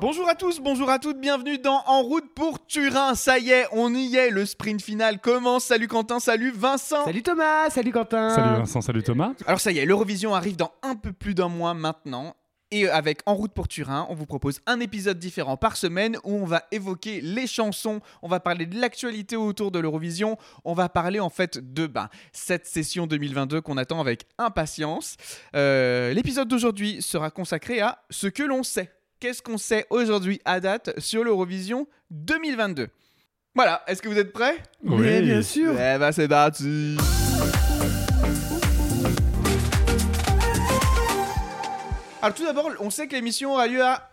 Bonjour à tous, bonjour à toutes, bienvenue dans En route pour Turin. Ça y est, on y est, le sprint final commence. Salut Quentin, salut Vincent. Salut Thomas, salut Quentin. Salut Vincent, salut Thomas. Alors ça y est, l'Eurovision arrive dans un peu plus d'un mois maintenant. Et avec En route pour Turin, on vous propose un épisode différent par semaine où on va évoquer les chansons, on va parler de l'actualité autour de l'Eurovision, on va parler en fait de ben, cette session 2022 qu'on attend avec impatience. Euh, L'épisode d'aujourd'hui sera consacré à ce que l'on sait. Qu'est-ce qu'on sait aujourd'hui à date sur l'Eurovision 2022 Voilà, est-ce que vous êtes prêts? Oui, bien sûr. Eh ben c'est parti Alors tout d'abord, on sait que l'émission aura lieu à...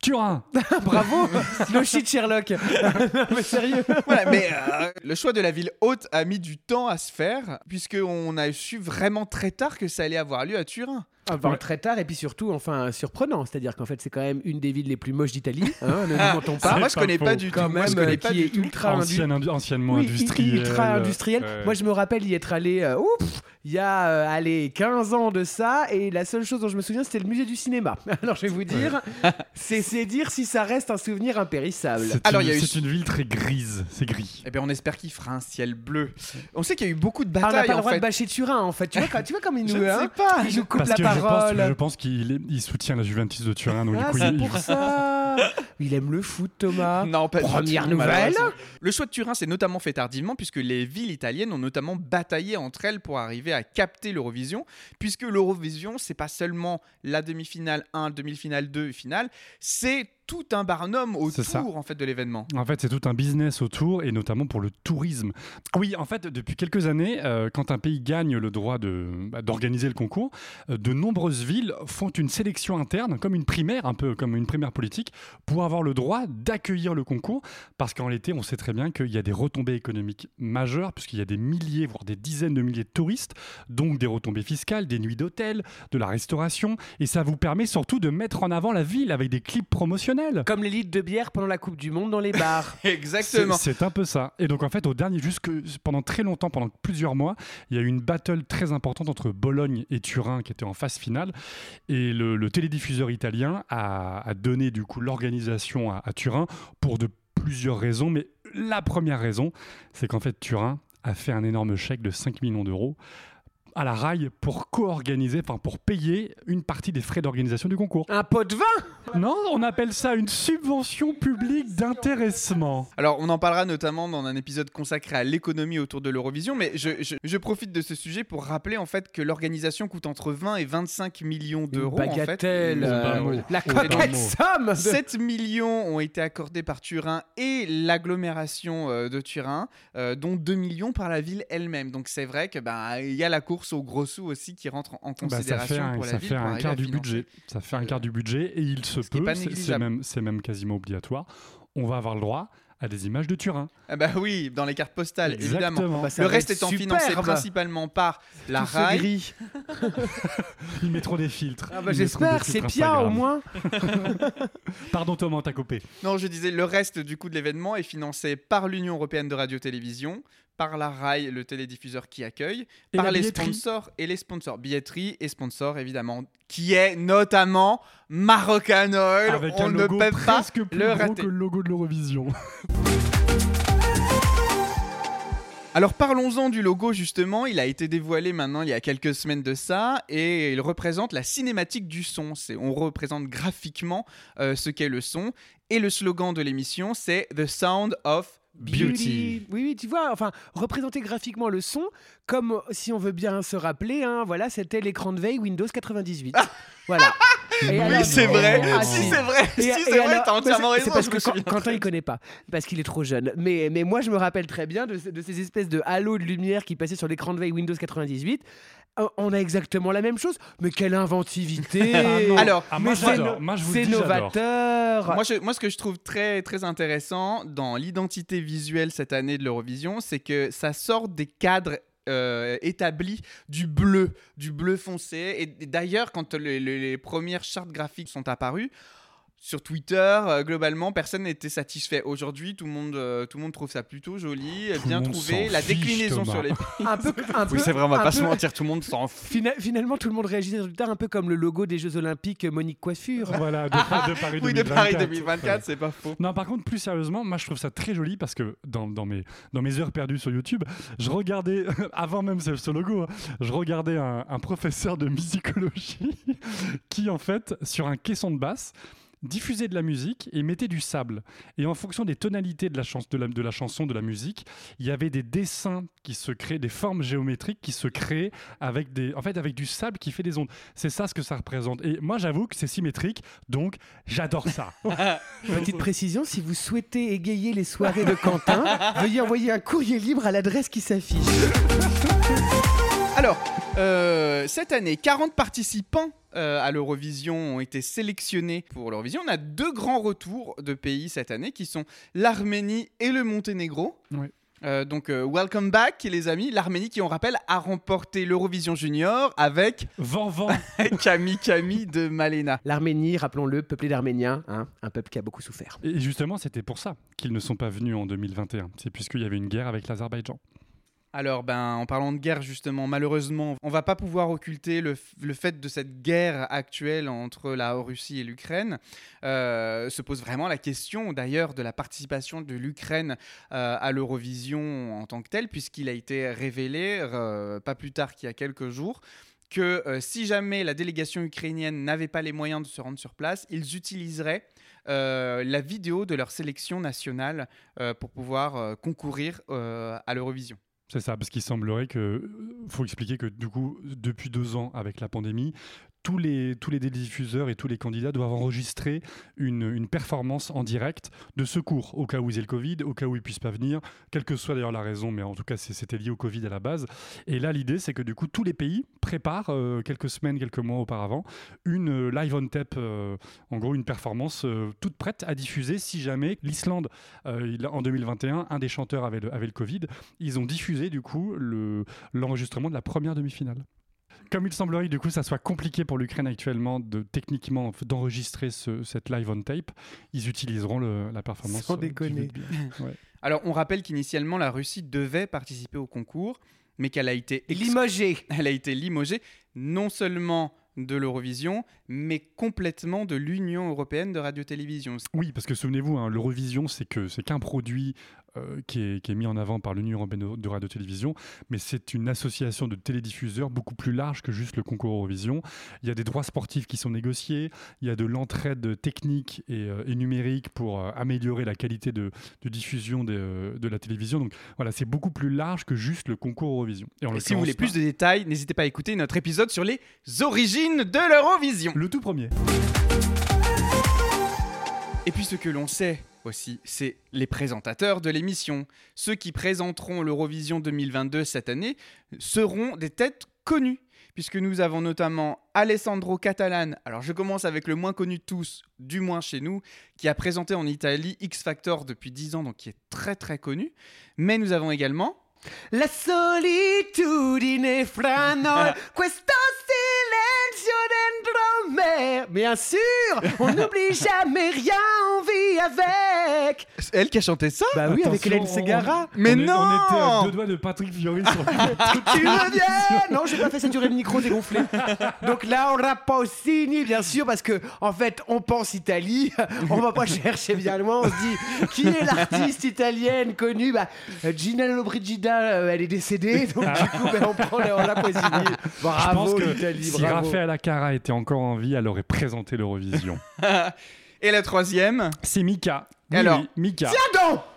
Turin Bravo. No shit Sherlock. Non, mais sérieux. Voilà, mais euh, le choix de la ville haute a mis du temps à se faire, puisqu'on a su vraiment très tard que ça allait avoir lieu à Turin. Enfin, très tard et puis surtout, enfin, surprenant. C'est-à-dire qu'en fait, c'est quand même une des villes les plus moches d'Italie. Hein, ne nous mentons Ah, pas. moi je connais pas du tout. Quand Moi même, je connais euh, qui est ultra Ancienne, indu- anciennement Oui, industrielle. ultra industriel. Ouais. Moi, je me rappelle y être allé, euh, ouf, il y a, euh, allez, 15 ans de ça, et la seule chose dont je me souviens, c'était le musée du cinéma. Alors, je vais vous dire, c'est c'est dire si ça reste un souvenir impérissable. C'est Alors, une, il y a eu- c'est une ville très grise, c'est gris. Eh bien, on espère qu'il fera un ciel bleu. On sait qu'il y a eu beaucoup de Ah, on n'a batailles pas le en droit fait. de bâcher Turin, en fait. Tu vois, quand- tu vois comme il Je nous, ne hein, sais pas. il nous coupe Parce la que je pense, parole. je pense qu'il est- il soutient la Juventus de Turin, donc Ah, du coup, c'est il, pour il- ça. Il aime le foot, Thomas. Non, pas du Première tout, nouvelle. malheureusement. Le choix de Turin s'est notamment fait tardivement puisque les villes italiennes ont notamment bataillé entre elles pour arriver à capter l'Eurovision, puisque l'Eurovision c'est pas seulement la demi-finale 1, demi-finale 2, finale, c'est tout un barnum autour en fait de l'événement. En fait, c'est tout un business autour, et notamment pour le tourisme. Oui, en fait, depuis quelques années, euh, quand un pays gagne le droit de- bah, d'organiser le concours, euh, de nombreuses villes font une sélection interne, comme une primaire, un peu comme une primaire politique, pour avoir le droit d'accueillir le concours, parce qu'en l'été, on sait très bien qu'il y a des retombées économiques majeures, puisqu'il y a des milliers, voire des dizaines de milliers de touristes, donc des retombées fiscales, des nuits d'hôtel, de la restauration, et ça vous permet surtout de mettre en avant la ville avec des clips promotionnels. Comme les litres de bière pendant la Coupe du Monde dans les bars. Exactement. C'est c'est un peu ça. Et donc en fait, au dernier, jusque pendant très longtemps, pendant plusieurs mois, il y a eu une battle très importante entre Bologne et Turin qui était en phase finale. Et le, le télédiffuseur italien a, a donné du coup l'organisation à, à Turin pour de plusieurs raisons. Mais la première raison, c'est qu'en fait Turin a fait un énorme chèque de 5 millions d'euros à la RAI pour co-organiser, enfin pour payer une partie des frais d'organisation du concours. Un pot de vin? Non, on appelle ça une subvention publique d'intéressement. Alors, on en parlera notamment dans un épisode consacré à l'économie autour de l'Eurovision, mais je, je- je profite de ce sujet pour rappeler en fait que l'organisation coûte entre 20 et 25 millions d'euros. en fait. Bagatelle. Euh, mot. la coquette somme de- 7 millions ont été accordés par Turin et l'agglomération euh, de Turin, euh, dont 2 millions par la ville elle-même. Donc c'est vrai que bah il y a la course aux gros sous aussi qui rentre en Bah, ça considération fait un, pour la ça ville. fait pour un quart à du budget. Ça fait un quart du budget et il se Ce peut, c'est- même, c'est même quasiment obligatoire. On va avoir le droit à des images de Turin. Ah bah oui, dans les cartes postales, évidemment. Bah, ça Le reste étant financé principalement par la Tout RAI. gris. Ils mettront des filtres. Ah bah j'espère, c'est bien au moins. Pardon Thomas, t'as coupé. Non, je disais, le reste du coup de l'événement est financé par l'Union européenne de radio-télévision, par la RAI, le télédiffuseur qui accueille, Et par les sponsors et les sponsors. Billetterie et sponsors, évidemment, qui est notamment Marocanoil. Avec On un ne logo peut pas presque plus le gros rater. que le logo de l'Eurovision. Alors parlons-en du logo justement, il a été dévoilé maintenant il y a quelques semaines de ça et il représente la cinématique du son. C'est, on représente graphiquement euh, ce qu'est le son et le slogan de l'émission c'est The Sound of Beauty. Oui, oui, tu vois, enfin, représenter graphiquement le son, comme si on veut bien se rappeler, hein, voilà, c'était l'écran de veille Windows 98. voilà. Et Oui, c'est vrai. Ah, si, c'est vrai. Et- si, c'est vrai, t'as entièrement raison. C'est parce que Quentin, Quentin, il connaît pas, parce qu'il est trop jeune. Mais, mais moi, je me rappelle très bien de, de ces espèces de halos de lumière qui passaient sur l'écran de veille Windows 98. Euh, On a exactement la même chose, mais quelle inventivité Ah. Alors, Ah, moi, c'est j'adore. no- Moi, je vous le c'est dis, j'adore. novateur Moi, je- moi, ce que je trouve très, très intéressant dans l'identité visuelle cette année de l'Eurovision, c'est que ça sort des cadres euh, établis du bleu, du bleu foncé. Et, et d'ailleurs, quand le- le- les premières chartes graphiques sont apparues, sur Twitter, euh, globalement, personne n'était satisfait. Aujourd'hui, tout, le monde, euh, tout le monde trouve ça plutôt joli, Tout bien trouvé. La fiche, déclinaison Thomas. sur les. un peu, un Oui, peu- c'est vrai, on va pas peu- se mentir, tout le monde s'en fout. Fina- finalement, tout le monde réagissait sur Twitter un peu comme le logo des Jeux Olympiques euh, Monique Coiffure. Voilà, de, de Paris Oui, de 2024. Paris 2024, c'est pas faux. Non, par contre, plus sérieusement, moi je trouve ça très joli parce que dans, dans mes, dans mes heures perdues sur YouTube, je regardais, avant même ce, ce logo, hein, je regardais un, un professeur de musicologie qui, en fait, sur un caisson de basse, diffusait de la musique et mettait du sable. Et en fonction des tonalités de la, chans- de la, de la chanson, de la musique, il y avait des dessins qui se créent, des formes géométriques qui se créent avec, des, en fait, avec du sable qui fait des ondes. C'est ça ce que ça représente. Et moi, j'avoue que c'est symétrique, donc j'adore ça. Petite précision, si vous souhaitez égayer les soirées de Quentin, veuillez envoyer un courrier libre à l'adresse qui s'affiche. Alors, euh, cette année, 40 participants euh, à l'Eurovision ont été sélectionnés pour l'Eurovision. On a deux grands retours de pays cette année qui sont l'Arménie et le Monténégro. Oui. Euh, donc, euh, welcome back, les amis. L'Arménie, qui on rappelle, a remporté l'Eurovision Junior avec Vent, vent. Camille Camille de Malena. L'Arménie, rappelons-le, peuplé d'Arméniens, hein, un peuple qui a beaucoup souffert. Et justement, c'était pour ça qu'ils ne sont pas venus en 2021. C'est puisqu'il y avait une guerre avec l'Azerbaïdjan. Alors, ben, en parlant de guerre, justement, malheureusement, on va pas pouvoir occulter le, fait de cette guerre actuelle entre la Russie et l'Ukraine. Euh, se pose vraiment la question, d'ailleurs, de la participation de l'Ukraine euh, à l'Eurovision en tant que telle, puisqu'il a été révélé, euh, pas plus tard qu'il y a quelques jours, que si jamais la délégation ukrainienne n'avait pas les moyens de se rendre sur place, ils utiliseraient la vidéo de leur sélection nationale pour pouvoir concourir à l'Eurovision. C'est ça, parce qu'il semblerait que. euh, faut expliquer que du coup, depuis deux ans, avec la pandémie, tous les, tous les diffuseurs et tous les candidats doivent enregistrer une, une performance en direct de secours, au cas où ils aient le Covid, au cas où ils puissent pas venir, quelle que soit d'ailleurs la raison, mais en tout cas, c'était lié au Covid à la base. Et là, l'idée, c'est que du coup, tous les pays préparent, euh, quelques semaines, quelques mois auparavant, une euh, live on tape, euh, en gros, une performance euh, toute prête à diffuser si jamais l'Islande, en 2021, un des chanteurs avait le, avait le Covid, ils ont diffusé du coup le- l'enregistrement de la première demi-finale. Comme il semblerait que du coup ça soit compliqué pour l'Ukraine actuellement de techniquement d'enregistrer ce- cette live on tape, ils utiliseront le- la performance. Sans euh, du déconner. Ouais. Alors, on rappelle qu'initialement, la Russie devait participer au concours, mais qu'elle a été, ex- Limogé. elle a été limogée non seulement de l'Eurovision, mais complètement de l'Union européenne de radio-télévision. Oui, parce que souvenez-vous, hein, l'Eurovision, c'est que c'est qu'un produit euh, qui, est, qui est mis en avant par l'Union européenne de radio-télévision, mais c'est une association de télédiffuseurs beaucoup plus large que juste le concours Eurovision. Il y a des droits sportifs qui sont négociés, il y a de l'entraide technique et, euh, et numérique pour euh, améliorer la qualité de, de diffusion de, de la télévision. Donc voilà, c'est beaucoup plus large que juste le concours Eurovision. en Et si vous voulez plus de détails, n'hésitez pas à écouter notre épisode sur les origines de l'Eurovision. Le tout premier. Et puis ce que l'on sait aussi, c'est les présentateurs de l'émission. Ceux qui présenteront l'Eurovision 2022 cette année seront des têtes connues, puisque nous avons notamment Alessandro Catalan, alors je commence avec le moins connu de tous, du moins chez nous, qui a présenté en Italie X Factor depuis 10 ans, donc qui est très très connu. Mais nous avons également... La solitudine fra noi, questo Bien sûr, on n'oublie jamais rien, on vit avec. Elle qui a chanté ça? Bah oui, avec Hélène on- Segara. Mais on est- non On était à deux doigts de Patrick Fiori sur Tu me viens Non, j'ai pas fait saturer le micro, dégonflé. Donc Laura Pausini, bien sûr, parce que en fait, on pense Italie, on va pas chercher bien loin, on se dit qui est l'artiste italienne connue? Bah, euh, Gina Lollobrigida, euh, elle est décédée, donc du coup, ben, on prend Laura Pausini. Je Bravo pense que l'Italie, si bravo. Raphaël Acara était encore en vie, elle aurait présenté l'Eurovision. Et la troisième, C'est Mika. Oui, Alors, oui, Mika.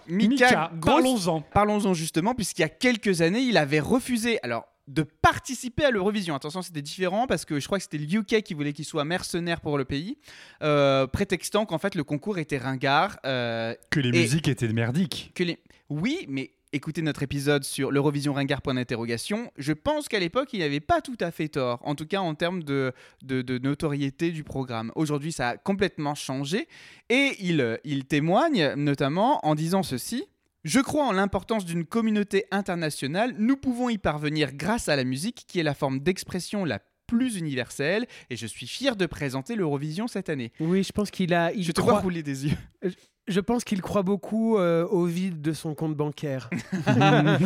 Mika, Mika, grosse- parlons-en. Parlons-en justement, puisqu'il y a quelques années, il avait refusé. Alors, de participer à l'Eurovision. Attention, c'était différent parce que je crois que c'était le UK qui voulait qu'il soit mercenaire pour le pays, euh, prétextant qu'en fait le concours était ringard. euh, Que les musiques étaient merdiques. que les... Oui, mais écoutez notre épisode sur l'Eurovision ringard point d'interrogation. Je pense qu'à l'époque, il n'avait pas tout à fait tort, en tout cas en termes de, de, de notoriété du programme. Aujourd'hui, ça a complètement changé et il, euh, il témoigne notamment en disant ceci. Je crois en l'importance d'une communauté internationale. Nous pouvons y parvenir grâce à la musique, qui est la forme d'expression la plus universelle, et je suis fier de présenter l'Eurovision cette année. Oui, je pense qu'il a. Il je te croit- vois rouler des yeux. Je pense qu'il croit beaucoup euh, au vide de son compte bancaire.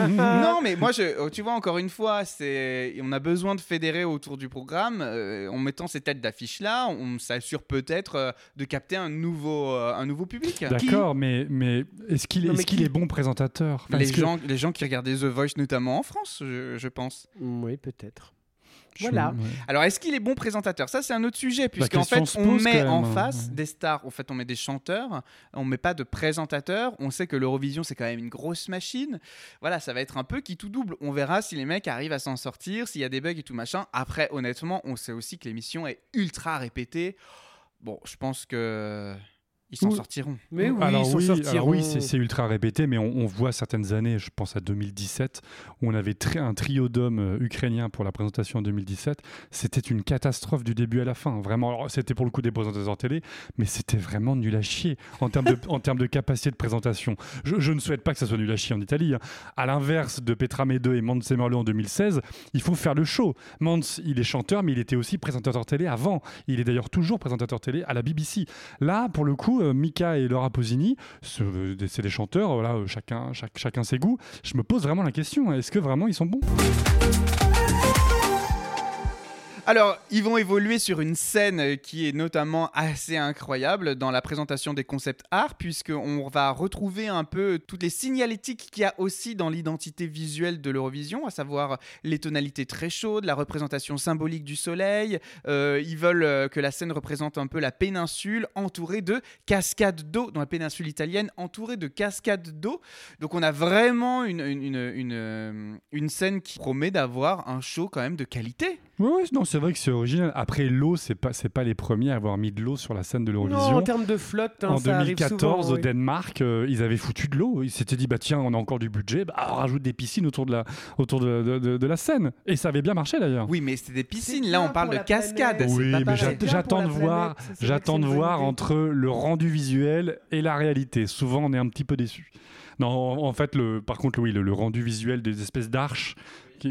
non, mais moi, je, oh, tu vois, encore une fois, c'est, on a besoin de fédérer autour du programme. euh, en mettant ces têtes d'affiche là, on s'assure peut-être euh, de capter un nouveau, euh, un nouveau public. D'accord, mais, mais est-ce qu'il est, est, qu'il qui- est bon présentateur? Enfin, Les que- gens, les gens qui regardaient The Voice, notamment en France, je, je pense. oui, peut-être. Voilà. ouais. Alors, est-ce qu'il est bon présentateur? Ça, c'est un autre sujet, puisqu'en question fait, on met en hein, face ouais. des stars. En fait, on met des chanteurs, on met pas de présentateurs. On sait que l'Eurovision, c'est quand même une grosse machine. Voilà, ça va être un peu qui tout double. On verra si les mecs arrivent à s'en sortir, s'il y a des bugs et tout machin. Après, honnêtement, on sait aussi que l'émission est ultra répétée. Bon, je pense que ils s'en Oui. sortiront. Mais oui, alors ils oui, sortiront. alors oui, c'est c'est ultra répété, mais on, on voit certaines années, je pense à 2017, où on avait tri- un trio d'hommes euh, ukrainiens pour la présentation en 2017. C'était une catastrophe du début à la fin. Vraiment, alors, c'était pour le coup des présentateurs télé, mais c'était vraiment nul à chier en termes de, en termes de capacité de présentation. Je, je ne souhaite pas que ça soit nul à chier en Italie. hein. À l'inverse de Petra Mede et Mans Semerlo en 2016, il faut faire le show. Mans, il est chanteur, mais il était aussi présentateur télé avant. Il est d'ailleurs toujours présentateur télé à la BBC. Là, pour le coup, Mika et Laura Posini, euh, c'est des chanteurs, voilà, euh, chacun, chacun ses goûts. Je me pose vraiment la question, est-ce que vraiment ils sont bons? Alors, ils vont évoluer sur une scène qui est notamment assez incroyable dans la présentation des concepts art, puisqu'on va retrouver un peu toutes les signalétiques qu'il y a aussi dans l'identité visuelle de l'Eurovision, à savoir les tonalités très chaudes, la représentation symbolique du soleil. Euh, ils veulent euh, que la scène représente un peu la péninsule entourée de cascades d'eau, dans la péninsule italienne, entourée de cascades d'eau. Donc, on a vraiment une, une, une, une, euh, une scène qui promet d'avoir un show quand même de qualité. Oui, ouais, non, c'est vrai que c'est original. Après, l'eau, c'est pas, c'est pas les premiers à avoir mis de l'eau sur la scène de Non, l'Eurovision. en termes de flotte, hein, En ça arrive 2014, souvent, au oui. Danemark, euh, ils avaient foutu de l'eau. Ils s'étaient dit, bah tiens, on a encore du budget, bah, on rajoute des piscines autour de la, autour de, de- de- de la scène. Et ça avait bien marché d'ailleurs. Oui, mais c'était des piscines. Là, on parle de cascades. Oui, pas mais j'attends de voir, j'attends de voir entre le rendu visuel et la réalité. Souvent, on est un petit peu déçu. Non, en en fait, le, par contre, oui, le, le rendu visuel des espèces d'arches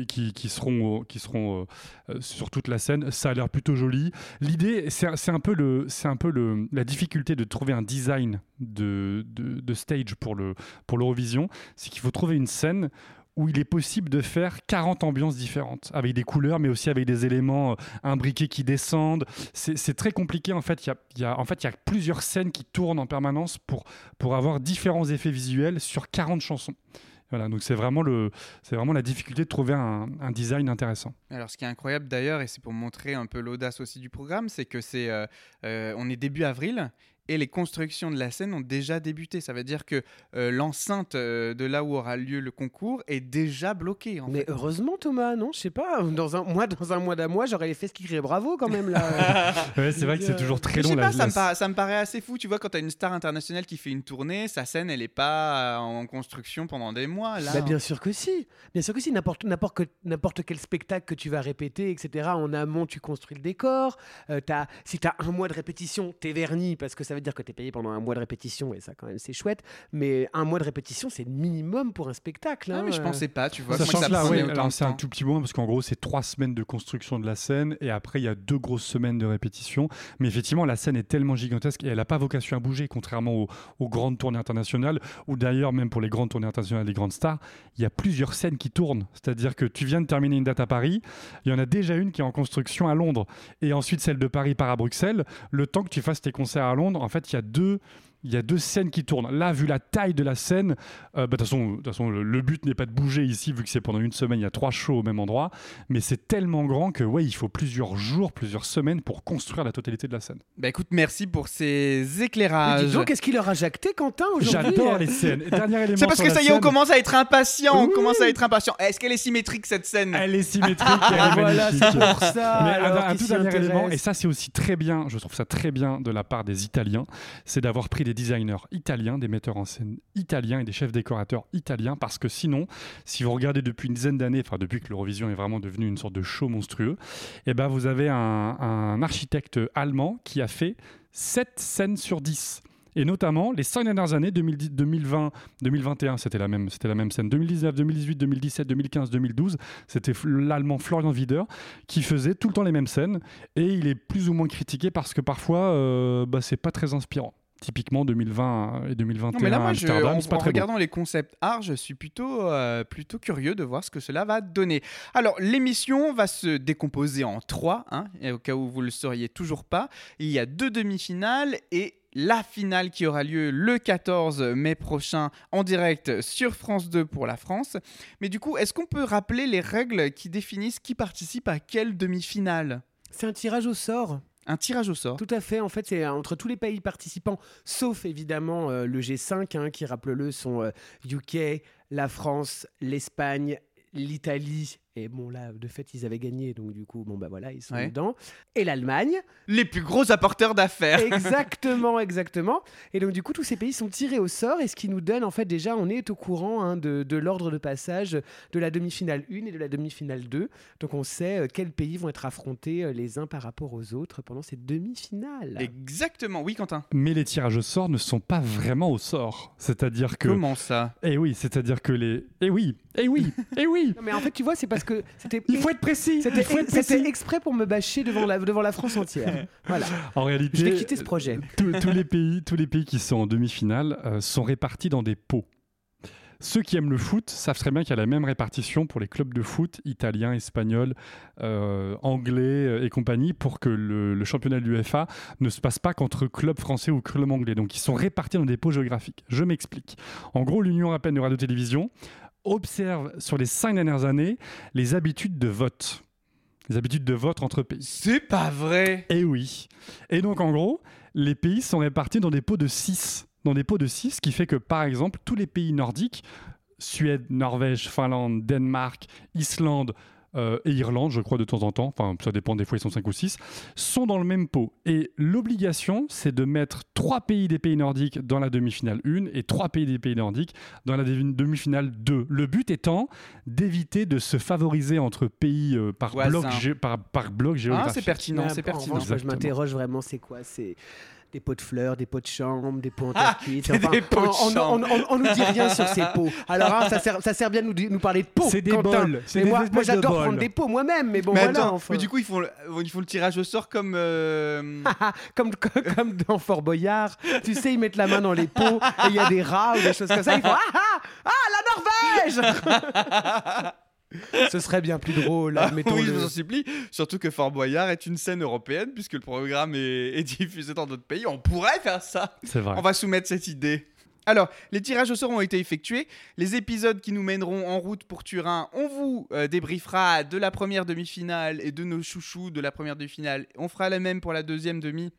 qui, seront, qui seront euh, euh, sur toute la scène, ça a l'air plutôt joli. L'idée, c'est un peu, le, un peu le, la difficulté de trouver un design de, de, stage pour le pour l'Eurovision, c'est qu'il faut trouver une scène où il est possible de faire 40 ambiances différentes, avec des couleurs, mais aussi avec des éléments euh, imbriqués qui descendent. C'est très compliqué, en fait. Il y a, y en fait, y a plusieurs scènes qui tournent en permanence pour, pour avoir différents effets visuels sur 40 chansons. Donc c'est vraiment, vraiment la difficulté de trouver un, un design intéressant. Alors, ce qui est incroyable d'ailleurs, et c'est pour montrer un peu l'audace aussi du programme, c'est que c'est, euh, euh, on est début avril et les constructions de la scène ont déjà débuté. Ça veut dire que euh, l'enceinte euh, de là où aura lieu le concours est déjà bloquée. En Mais fait. heureusement, Thomas, non Je sais pas. Dans un, moi, dans un mois d'un mois, j'aurais les fesses qui criaient bravo quand même là. Ouais, c'est vrai que c'est toujours très Je long. sais la- pas, ça, la- me paraît, ça me paraît assez fou. Tu vois, quand tu as une star internationale qui fait une tournée, sa scène, elle est pas euh, en construction pendant des mois. Là, Bah, bien sûr que si. Bien sûr que si. N'importe, n'importe, que- n'importe quel spectacle que tu vas répéter, etc. En amont, tu construis le décor. Euh, t'as- si tu as un mois de répétition, t'es verni parce que ça veut dire que tu es payé pendant un mois de répétition et ça, quand même, c'est chouette. Mais un mois de répétition, c'est le minimum pour un spectacle. Ah, hein, mais je euh. pensais pas, tu vois. Moi, que là, ouais, alors c'est un tout petit moins parce qu'en gros, c'est trois semaines de construction de la scène et après, il y a deux grosses semaines de répétition. Mais effectivement, la scène est tellement gigantesque et elle n'a pas vocation à bouger, contrairement aux, aux grandes tournées internationales ou d'ailleurs, même pour les grandes tournées internationales des grandes stars, il y a plusieurs scènes qui tournent. C'est-à-dire que tu viens de terminer une date à Paris, il y en a déjà une qui est en construction à Londres et ensuite celle de Paris part à Bruxelles. Le temps que tu fasses tes concerts à Londres, en fait, il y a deux Il y a deux scènes qui tournent. Là, vu la taille de la scène, euh, bah, de toute façon, le, le but n'est pas de bouger ici, vu que c'est pendant une semaine, il y a trois shows au même endroit. Mais c'est tellement grand que, ouais, il faut plusieurs jours, plusieurs semaines pour construire la totalité de la scène. Bah écoute, merci pour ces Mais éclairages. dis donc, qu'est-ce qu'il leur a jacté, Quentin, aujourd'hui J'adore les scènes. Et Dernier élément. C'est parce que ça y est, on commence à être impatient. On commence à être impatient. Est-ce qu'elle est symétrique cette scène? Elle est symétrique, elle est Voilà, c'est pour ça. Mais alors, un, un tout dernier élément, et ça c'est aussi très bien, je trouve ça très bien de la part des Italiens, c'est d'avoir pris des designers italiens, des metteurs en scène italiens et des chefs décorateurs italiens, parce que sinon, si vous regardez depuis une dizaine d'années, enfin depuis que l'Eurovision est vraiment devenu une sorte de show monstrueux, et ben vous avez un, architecte allemand qui a fait 7 scènes sur 10. Et notamment, les 5 dernières années, 2010, 2020, 2021, c'était la même, c'était la même scène. 2019, 2018, 2017, 2015, 2012, c'était l'allemand Florian Wider qui faisait tout le temps les mêmes scènes. Et il est plus ou moins critiqué parce que parfois, euh, bah, c'est pas très inspirant. Typiquement 2020 et 2021 Non, mais là, à moi, je- Amsterdam, en, pas en très beau. regardant les concepts art, je suis plutôt, euh, plutôt curieux de voir ce que cela va donner. Alors, l'émission va se décomposer en trois, hein, et au cas où vous ne le sauriez toujours pas. Il y a deux demi-finales et la finale qui aura lieu le 14 mai prochain en direct sur France 2 pour la France. Mais du coup, est-ce qu'on peut rappeler les règles qui définissent qui participe à quelle demi-finale? C'est un tirage au sort. Un tirage au sort. Tout à fait. En fait, c'est entre tous les pays participants, sauf évidemment euh, le G5, hein, qui, rappelez-le, sont euh, UK, la France, l'Espagne, l'Italie. Et bon, là, de fait, ils avaient gagné. Donc, du coup, bon, bah voilà, ils sont Ouais. dedans. Et l'Allemagne. Les plus gros apporteurs d'affaires. Exactement, exactement. Et donc, du coup, tous ces pays sont tirés au sort. Et ce qui nous donne, en fait, déjà, on est au courant hein, de, de l'ordre de passage de la demi-finale 1 et de la demi-finale 2. Donc, on sait euh, quels pays vont être affrontés euh, les uns par rapport aux autres pendant ces demi-finales. Exactement, oui Quentin. Mais les tirages au sort ne sont pas vraiment au sort. C'est-à-dire que. Comment ça? Eh oui, c'est-à-dire que les. Eh oui, eh oui, eh oui Non, mais en fait, tu vois, c'est parce que c'était. Il faut être précis C'était exprès pour me bâcher devant la, devant la France entière. Voilà. En réalité, Je vais quitter ce projet. tous, tous les pays, tous les pays qui sont en demi-finale euh, sont répartis dans des pots. Ceux qui aiment le foot savent très bien qu'il y a la même répartition pour les clubs de foot italiens, espagnols, euh, anglais euh, et compagnie pour que le, le championnat de l'UEFA ne se passe pas qu'entre clubs français ou clubs anglais. Donc ils sont répartis dans des pots géographiques. Je m'explique. En gros, l'Union européenne de radio-télévision observe sur les cinq dernières années les habitudes de vote. Les habitudes de vote entre pays. C'est pas vrai. Et oui. Et donc, en gros, les pays sont répartis dans des pots de 6. Dans des pots de 6, ce qui fait que, par exemple, tous les pays nordiques, Suède, Norvège, Finlande, Danemark, Islande euh, et Irlande, je crois, de temps en temps, enfin, ça dépend, des fois ils sont 5 ou 6, sont dans le même pot. Et l'obligation, c'est de mettre 3 pays des pays nordiques dans la demi-finale 1 et 3 pays des pays nordiques dans la demi- demi-finale 2. Le but étant d'éviter de se favoriser entre pays euh, par, bloc gé- par, par bloc Ah, géographique. c'est pertinent, c'est en pertinent. revanche, moi, je m'interroge vraiment, c'est quoi? C'est des pots de fleurs, des pots de chambre, des pots en Ah, terre cuite. des pots de on, on- on- on- on nous dit rien sur ces pots. Alors, hein, ça, sert, ça sert bien de nous, parler de pots. C'est des Quentin. bols, des moi, moi de j'adore bols. prendre des pots moi-même, mais bon, mais voilà. attends, enfin. mais du coup ils font le, ils font le tirage au sort comme euh, comme, comme, comme dans Fort Boyard, tu sais, ils mettent la main dans les pots et il y a des rats ou des choses comme ça. Ils font Ah ah Ah, la Norvège Ce serait bien plus drôle, Ah, mettons oui, je vous en supplie. Surtout que Fort Boyard est une scène européenne puisque le programme est, est diffusé dans d'autres pays. On pourrait faire ça. C'est vrai. On va soumettre cette idée. Alors, les tirages au sort ont été effectués. Les épisodes qui nous mèneront en route pour Turin, on vous euh, débriefera de la première demi-finale et de nos chouchous de la première demi-finale. On fera la même pour la deuxième demi.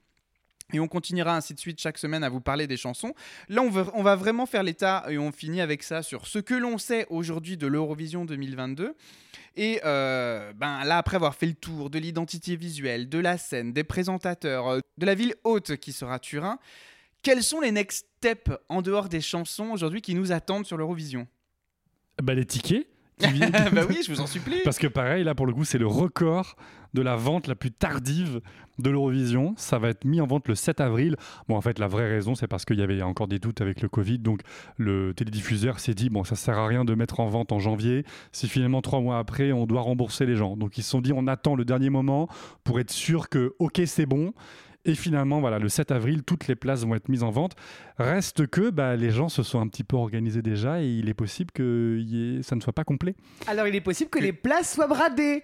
Et on continuera ainsi de suite chaque semaine à vous parler des chansons. Là, on va, vraiment faire l'état et on finit avec ça sur ce que l'on sait aujourd'hui de l'Eurovision 2022. Et euh, ben, là, après avoir fait le tour de l'identité visuelle, de la scène, des présentateurs, euh, de la ville haute qui sera Turin, quels sont les next steps en dehors des chansons aujourd'hui qui nous attendent sur l'Eurovision? Bah, les tickets. Bah oui, je vous en supplie. Parce que pareil, là pour le coup, c'est le record de la vente la plus tardive de l'Eurovision. Ça va être mis en vente le 7 avril. Bon, en fait, la vraie raison, c'est parce qu'il y avait encore des doutes avec le Covid. Donc, le télédiffuseur s'est dit, bon, ça sert à rien de mettre en vente en janvier. Si finalement, trois mois après, on doit rembourser les gens. Donc, ils se sont dit, on attend le dernier moment pour être sûr que, OK, c'est bon. Et finalement, voilà, le 7 avril, toutes les places vont être mises en vente. Reste que bah, les gens se sont un petit peu organisés déjà et il est possible que y ait- ça ne soit pas complet. Alors, il est possible que les places soient bradées.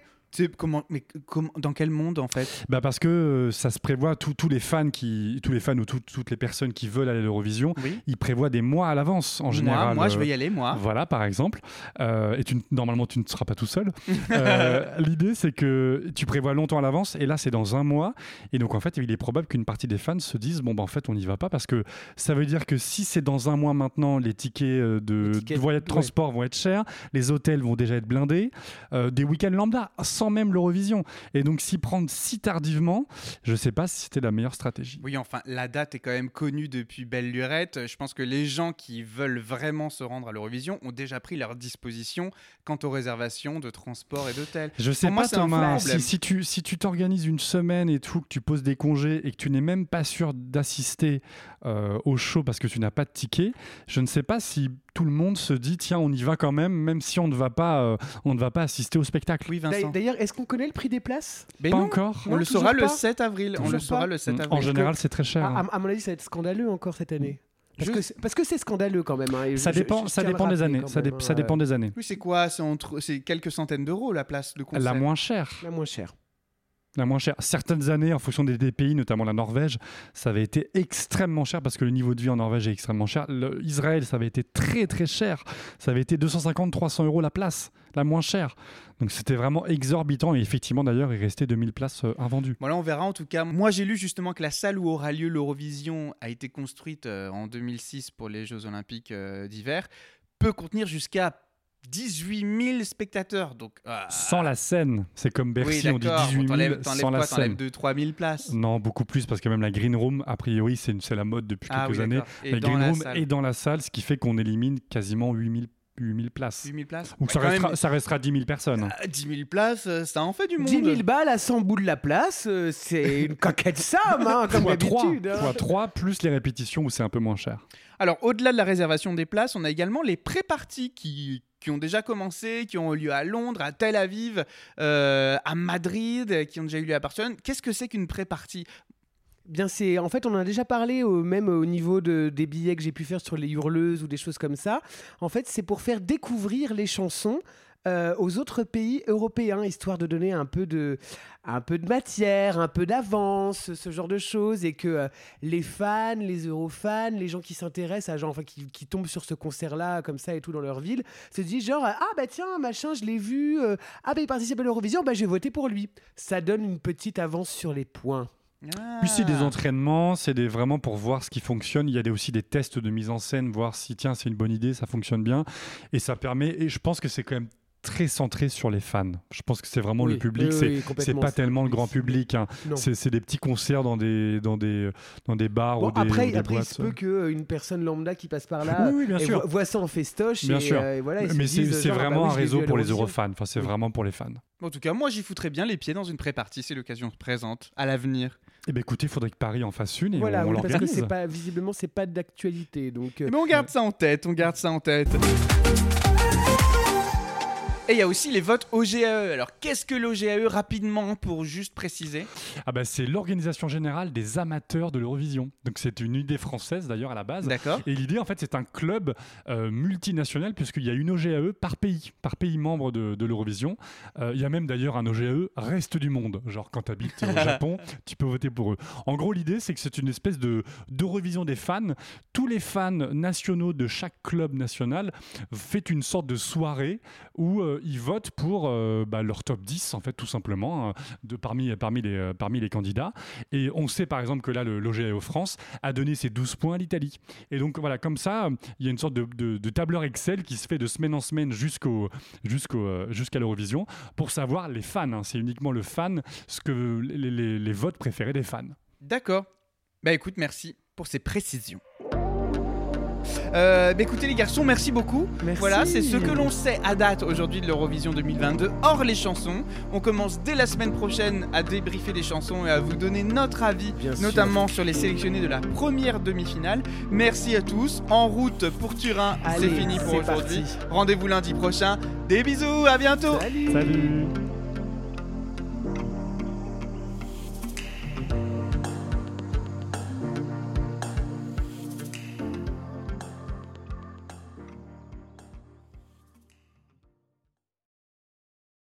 Comment, mais comment, dans quel monde en fait? Bah parce que euh, ça se prévoit, tous tous les fans qui, tous les fans ou tout- toutes les personnes qui veulent aller à l'Eurovision, Oui. ils prévoient des mois à l'avance en Moi, général. moi, je euh, vais y aller, moi. Voilà, par exemple. Euh, et tu, normalement, tu ne seras pas tout seul. Euh, L'idée, c'est que tu prévois longtemps à l'avance, et là, c'est dans un mois. Et donc, en fait, il est probable qu'une partie des fans se disent bon, bah, en fait, on n'y va pas, parce que ça veut dire que si c'est dans un mois maintenant, les tickets euh, de, Les tickets, de voyage de ouais. transport vont être chers, les hôtels vont déjà être blindés, euh, des week-ends lambda, sans même l'Eurovision. Et donc, s'y prendre si tardivement, je sais pas si c'était la meilleure stratégie. Oui, enfin, la date est quand même connue depuis belle lurette. Je pense que les gens qui veulent vraiment se rendre à l'Eurovision ont déjà pris leur disposition quant aux réservations de transport et d'hôtel. Je sais Pour pas Thomas, si tu si tu t'organises une semaine et tout, que tu poses des congés et que tu n'es même pas sûr d'assister euh, au show parce que tu n'as pas de ticket, je ne sais pas si tout le monde se dit tiens on y va quand même même si on ne va pas euh, on ne va pas assister au spectacle. Oui, D'ailleurs, Vincent. D'ailleurs, est-ce qu'on connaît le prix des places? Mais pas non, encore. On Non, le saura le pas 7 avril. on Toujours le saura pas le 7 Mm, avril. En général c'est très cher. à, hein. à- à mon avis, ça va être scandaleux encore cette année. Parce que c'est- parce que c'est scandaleux quand même. hein, ça je- dépend je ça des années. Ça, même, dé- ça hein, dépend des années. Oui, c'est quoi? C'est entre, c'est quelques centaines d'euros la place de concert. La moins chère. La moins chère. La moins chère. Certaines années, en fonction des, pays, notamment la Norvège, ça avait été extrêmement cher parce que le niveau de vie en Norvège est extrêmement cher. Le- Israël, ça avait été très très cher. Ça avait été 250-300 euros la place, la moins chère. Donc c'était vraiment exorbitant et effectivement d'ailleurs, il restait 2000 places euh, invendues. Voilà, on verra en tout cas. Moi, j'ai lu justement que la salle où aura lieu l'Eurovision a été construite euh, en 2006 pour les Jeux Olympiques euh, d'hiver, peut contenir jusqu'à 18 000 spectateurs. Donc, ah, Sans la scène, c'est comme Bercy, oui, on dit d'accord. 18 000 T'enlèves- t'enlèves sans la quoi? T'enlèves scène. 2-3 000 places? Non, beaucoup plus parce que même la Green Room, a priori, c'est c'est la mode depuis Ah quelques oui, années. Et La Green la Room salle, est dans la salle, ce qui fait qu'on élimine quasiment 8000 8000 places. 8 000 places? Donc Ouais, ça, restera, même, ça restera 10 000 personnes. ah, 10 000 places, euh, ça en fait du monde. 10 000 balles à 100 bouts de la place, euh, c'est une coquette somme, hein, comme fois 3, d'habitude. hein. fois 3 plus les répétitions où c'est un peu moins cher. Alors, au-delà de la réservation des places, on a également les pré-parties qui, qui ont déjà commencé, qui ont eu lieu à Londres, à Tel Aviv, euh, à Madrid, qui ont déjà eu lieu à Barcelone. Qu'est-ce que c'est qu'une pré-partie? Bien, c'est en fait, on en a déjà parlé au, même au niveau de, des billets que j'ai pu faire sur les hurleuses ou des choses comme ça. En fait, c'est pour faire découvrir les chansons. Euh, aux autres pays européens, histoire de donner un peu de, un peu de matière, un peu d'avance, ce genre de choses, et que euh, les fans, les eurofans, les gens qui s'intéressent à genre, enfin, qui, qui tombent sur ce concert-là, comme ça et tout dans leur ville, se disent genre, ah bah tiens, machin, je l'ai vu, euh, ah bah il participe à l'Eurovision, bah j'ai voté pour lui. Ça donne une petite avance sur les points. Puis c'est des Ah. entraînements, c'est des, vraiment pour voir ce qui fonctionne. Il y a des, aussi des tests de mise en scène, voir si tiens c'est une bonne idée, ça fonctionne bien. Et ça permet, et je pense que c'est quand même très centré sur les fans. Je pense que c'est vraiment Oui, le public, oui, c'est oui, c'est complètement, pas tellement le grand public. hein. C'est des petits concerts dans des, dans des, dans des bars Bon, ou des, après, ou des après il se peut qu'une personne lambda qui passe par là Oui, oui, bien et sûr. voit, ça en festoche Bien et, sûr. euh, et voilà, ils se Mais c'est ah bah vraiment oui, un réseau pour les. Eurofans. Enfin, c'est Oui. vraiment pour les fans. En tout cas, moi, j'y foutrais bien les pieds dans une pré-partie. C'est l'occasion présente à l'avenir. Eh bien, écoutez, il faudrait que Paris en fasse une et Voilà, on, oui, parce que pas visiblement c'est pas d'actualité donc euh, Mais on garde ça en tête, on garde ça en tête. Et il y a aussi les votes OGAE. Alors, qu'est-ce que l'OGAE rapidement pour juste préciser? Ah bah, c'est l'organisation générale des amateurs de l'Eurovision. Donc c'est une idée française d'ailleurs à la base. D'accord. Et l'idée, en fait, c'est un club euh, multinational, puisqu'il y a une OGAE par pays, par pays membre de, de l'Eurovision. Euh, il y a même d'ailleurs un OGAE reste du monde. Genre, quand tu habites au Japon, tu peux voter pour eux. En gros, l'idée, c'est que c'est une espèce de d'Eurovision des fans. Tous les fans nationaux de chaque club national fait une sorte de soirée où euh, ils votent pour euh, bah, leur top 10, en fait, tout simplement, euh, de, parmi, parmi, les, euh, parmi les candidats. Et on sait par exemple que là, le l'OGAE France a donné ses 12 points à l'Italie. Et donc voilà, comme ça, il y a une sorte de, tableur Excel qui se fait de semaine en semaine euh, jusqu'à l'Eurovision pour savoir les fans. hein. C'est uniquement le fan, ce que les votes préférés des fans. D'accord. Bah écoute, merci pour ces précisions. Euh, bah écoutez les garçons, merci beaucoup. Merci. Voilà, c'est ce que l'on sait à date aujourd'hui de l'Eurovision 2022, hors les chansons. On commence dès la semaine prochaine à débriefer les chansons et à vous donner notre avis, Bien sûr. notamment sur les sélectionnés de la première demi-finale. Merci à tous. En route pour Turin, c'est fini pour aujourd'hui. Rendez-vous lundi prochain. Des bisous, à bientôt. Salut. Salut